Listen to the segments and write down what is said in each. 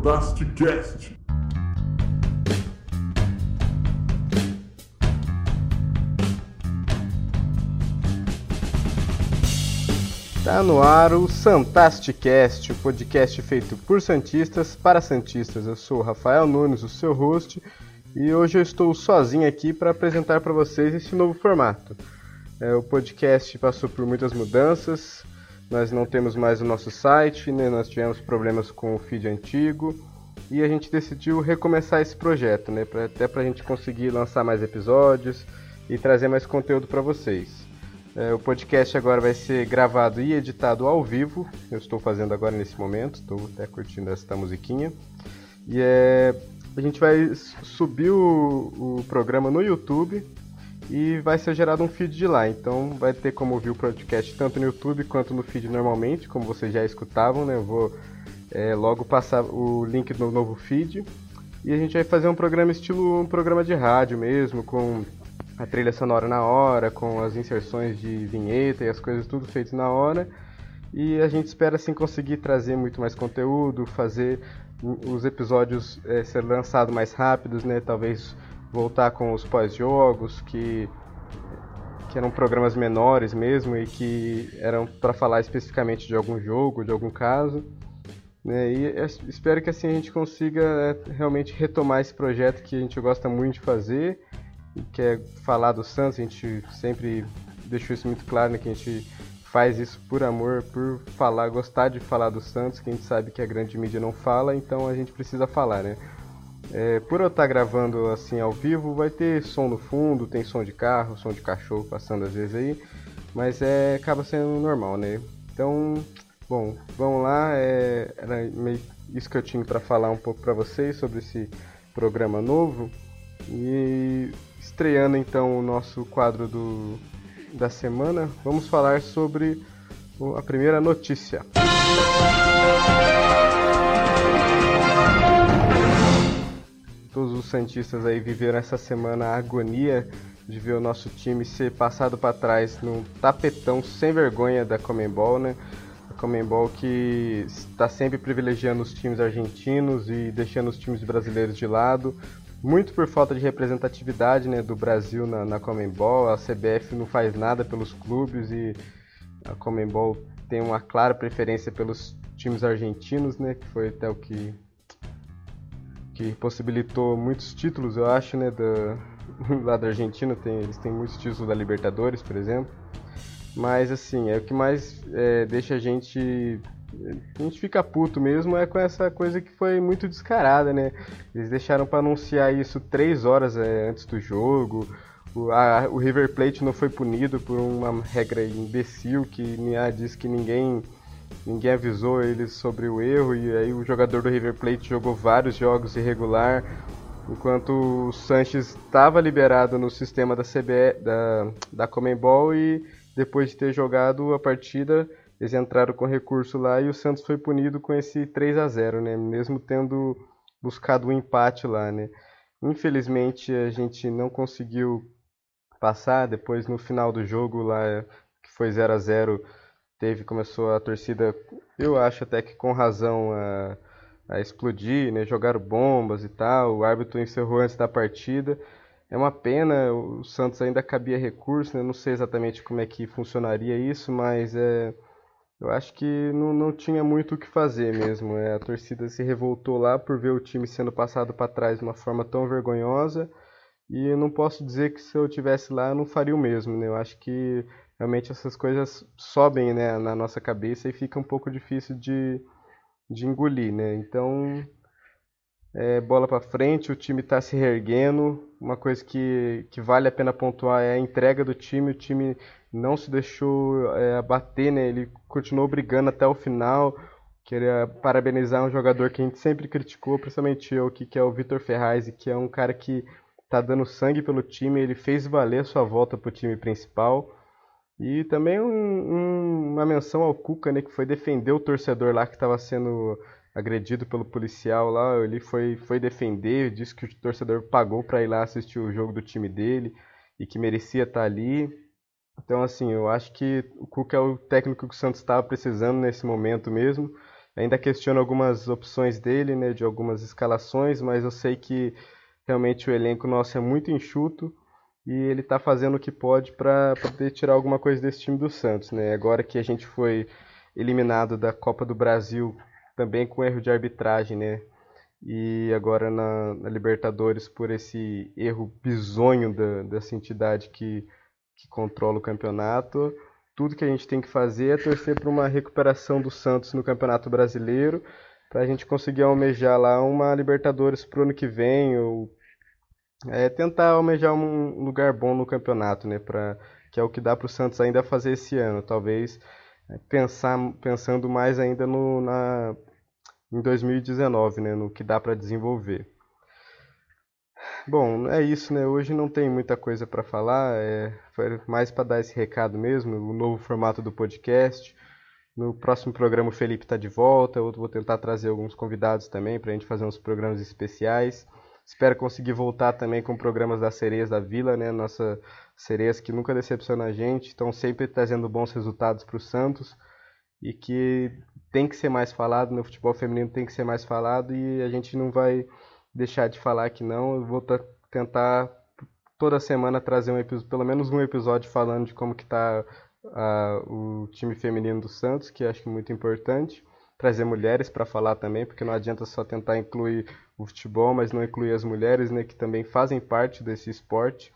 Fantasticast. Tá no ar o Fantasticast, o podcast feito por Santistas para Santistas. Eu sou o Rafael Nunes, o seu host, e hoje eu estou sozinho aqui para apresentar para vocês esse novo formato. É, o podcast passou por muitas mudanças, nós não temos mais o nosso site, né? nós tivemos problemas com o feed antigo e a gente decidiu recomeçar esse projeto, né? Pra, até para a gente conseguir lançar mais episódios e trazer mais conteúdo para vocês. É, o podcast agora vai ser gravado e editado ao vivo, eu estou fazendo agora nesse momento, estou até curtindo essa musiquinha. E é, a gente vai subir o, o programa no YouTube e vai ser gerado um feed de lá. Então vai ter como ouvir o podcast tanto no YouTube quanto no feed normalmente, como vocês já escutavam, né? Eu vou é, logo passar o link do novo feed. E a gente vai fazer um programa estilo um programa de rádio mesmo, com a trilha sonora na hora, com as inserções de vinheta e as coisas tudo feitas na hora. E a gente espera assim conseguir trazer muito mais conteúdo, fazer os episódios é, ser lançados mais rápidos, né? Talvez voltar com os pós-jogos, que, que eram programas menores mesmo e que eram para falar especificamente de algum jogo, de algum caso. Né? E espero que assim a gente consiga é, realmente retomar esse projeto que a gente gosta muito de fazer, que é falar do Santos. A gente sempre deixou isso muito claro, né? que a gente faz isso por amor, por falar, gostar de falar do Santos, que a gente sabe que a grande mídia não fala, então a gente precisa falar, né? É, por eu estar gravando assim ao vivo, vai ter som no fundo, tem som de carro, som de cachorro passando às vezes aí, mas é, acaba sendo normal, né? Então, bom, vamos lá, é, era meio isso que eu tinha para falar um pouco para vocês sobre esse programa novo e estreando então o nosso quadro do, da semana, vamos falar sobre a primeira notícia. Todos os Santistas aí viveram essa semana a agonia de ver o nosso time ser passado para trás num tapetão sem vergonha da Comembol, né? A Comembol que está sempre privilegiando os times argentinos e deixando os times brasileiros de lado, muito por falta de representatividade né, do Brasil na, na Comembol. A CBF não faz nada pelos clubes e a Comembol tem uma clara preferência pelos times argentinos, né? Que foi até o que que possibilitou muitos títulos, eu acho, né, da, lá da Argentina, tem, eles têm muitos títulos da Libertadores, por exemplo. Mas, assim, é o que mais é, deixa a gente... A gente fica puto mesmo é com essa coisa que foi muito descarada, né? Eles deixaram para anunciar isso três horas é, antes do jogo. O, a, o River Plate não foi punido por uma regra imbecil que diz que ninguém ninguém avisou eles sobre o erro e aí o jogador do River Plate jogou vários jogos irregular, enquanto o Sanches estava liberado no sistema da CBE, da, da Comembol e depois de ter jogado a partida, eles entraram com recurso lá e o Santos foi punido com esse 3 a 0, né? Mesmo tendo buscado um empate lá, né? Infelizmente a gente não conseguiu passar depois no final do jogo lá que foi 0 a 0 teve, começou a torcida, eu acho até que com razão, a, a explodir, né? Jogaram bombas e tal. O árbitro encerrou antes da partida. É uma pena, o Santos ainda cabia recurso, né? Não sei exatamente como é que funcionaria isso, mas é, eu acho que não, não tinha muito o que fazer mesmo. É, a torcida se revoltou lá por ver o time sendo passado para trás de uma forma tão vergonhosa. E não posso dizer que se eu tivesse lá eu não faria o mesmo, né? Eu acho que realmente essas coisas sobem né, na nossa cabeça e fica um pouco difícil de, de engolir, né? Então, é, bola para frente, o time está se reerguendo. Uma coisa que, que vale a pena pontuar é a entrega do time. O time não se deixou é, abater, né? Ele continuou brigando até o final. Queria parabenizar um jogador que a gente sempre criticou, principalmente eu, que, que é o Vitor Ferraz, que é um cara que está dando sangue pelo time. Ele fez valer sua volta para o time principal. E também um, um, uma menção ao Cuca, né, que foi defender o torcedor lá que estava sendo agredido pelo policial lá. Ele foi, foi defender, disse que o torcedor pagou para ir lá assistir o jogo do time dele. e que merecia estar ali. Então, assim, eu acho que o Cuca é o técnico que o Santos estava precisando nesse momento mesmo. Ainda questiono algumas opções dele, né, de algumas escalações, mas eu sei que realmente o elenco nosso é muito enxuto e ele está fazendo o que pode para poder tirar alguma coisa desse time do Santos, né? Agora que a gente foi eliminado da Copa do Brasil também com erro de arbitragem, né? E agora na, na Libertadores por esse erro bizonho da, dessa entidade que, que controla o campeonato. Tudo que a gente tem que fazer é torcer para uma recuperação do Santos no Campeonato Brasileiro, para a gente conseguir almejar lá uma Libertadores para o ano que vem, ou é, tentar almejar um lugar bom no campeonato, né? Pra, que é o que dá para o Santos ainda fazer esse ano. Talvez pensar, pensando mais ainda no, na, em 2019, né, no que dá para desenvolver. Bom, é isso, né? Hoje não tem muita coisa para falar, é, foi mais para dar esse recado mesmo, o novo formato do podcast. No próximo programa o Felipe está de volta, eu vou tentar trazer alguns convidados também para a gente fazer uns programas especiais. Espero conseguir voltar também com programas das sereias da Vila, né? Nossa sereias que nunca decepciona a gente, estão sempre trazendo bons resultados para o Santos e que tem que ser mais falado, no futebol feminino tem que ser mais falado e a gente não vai deixar de falar que não. Eu vou tentar toda semana trazer um pelo menos um episódio falando de como que está o time feminino do Santos, que acho que é muito importante. Trazer mulheres para falar também, porque não adianta só tentar incluir o futebol, mas não incluir as mulheres, né, que também fazem parte desse esporte.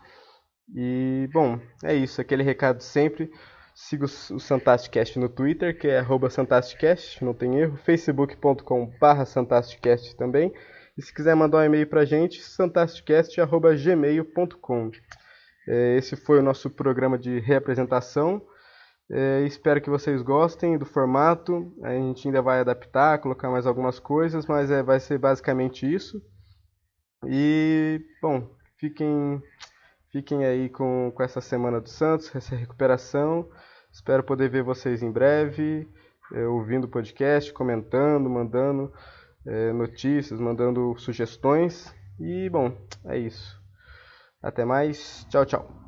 E, bom, é isso. Aquele recado sempre. Siga o Santasticast no Twitter, que é Santasticast, não tem erro. facebook.com.br Santasticast também. E se quiser mandar um e-mail pra gente, santasticast.gmail.com. É, esse foi o nosso programa de reapresentação. É, espero que vocês gostem do formato. A gente ainda vai adaptar, colocar mais algumas coisas, mas é, vai ser basicamente isso. E, bom, fiquem Fiquem aí com, com essa semana do Santos, essa recuperação. Espero poder ver vocês em breve, é, ouvindo o podcast, comentando, mandando é, notícias, mandando sugestões. E bom, é isso. Até mais. Tchau, tchau.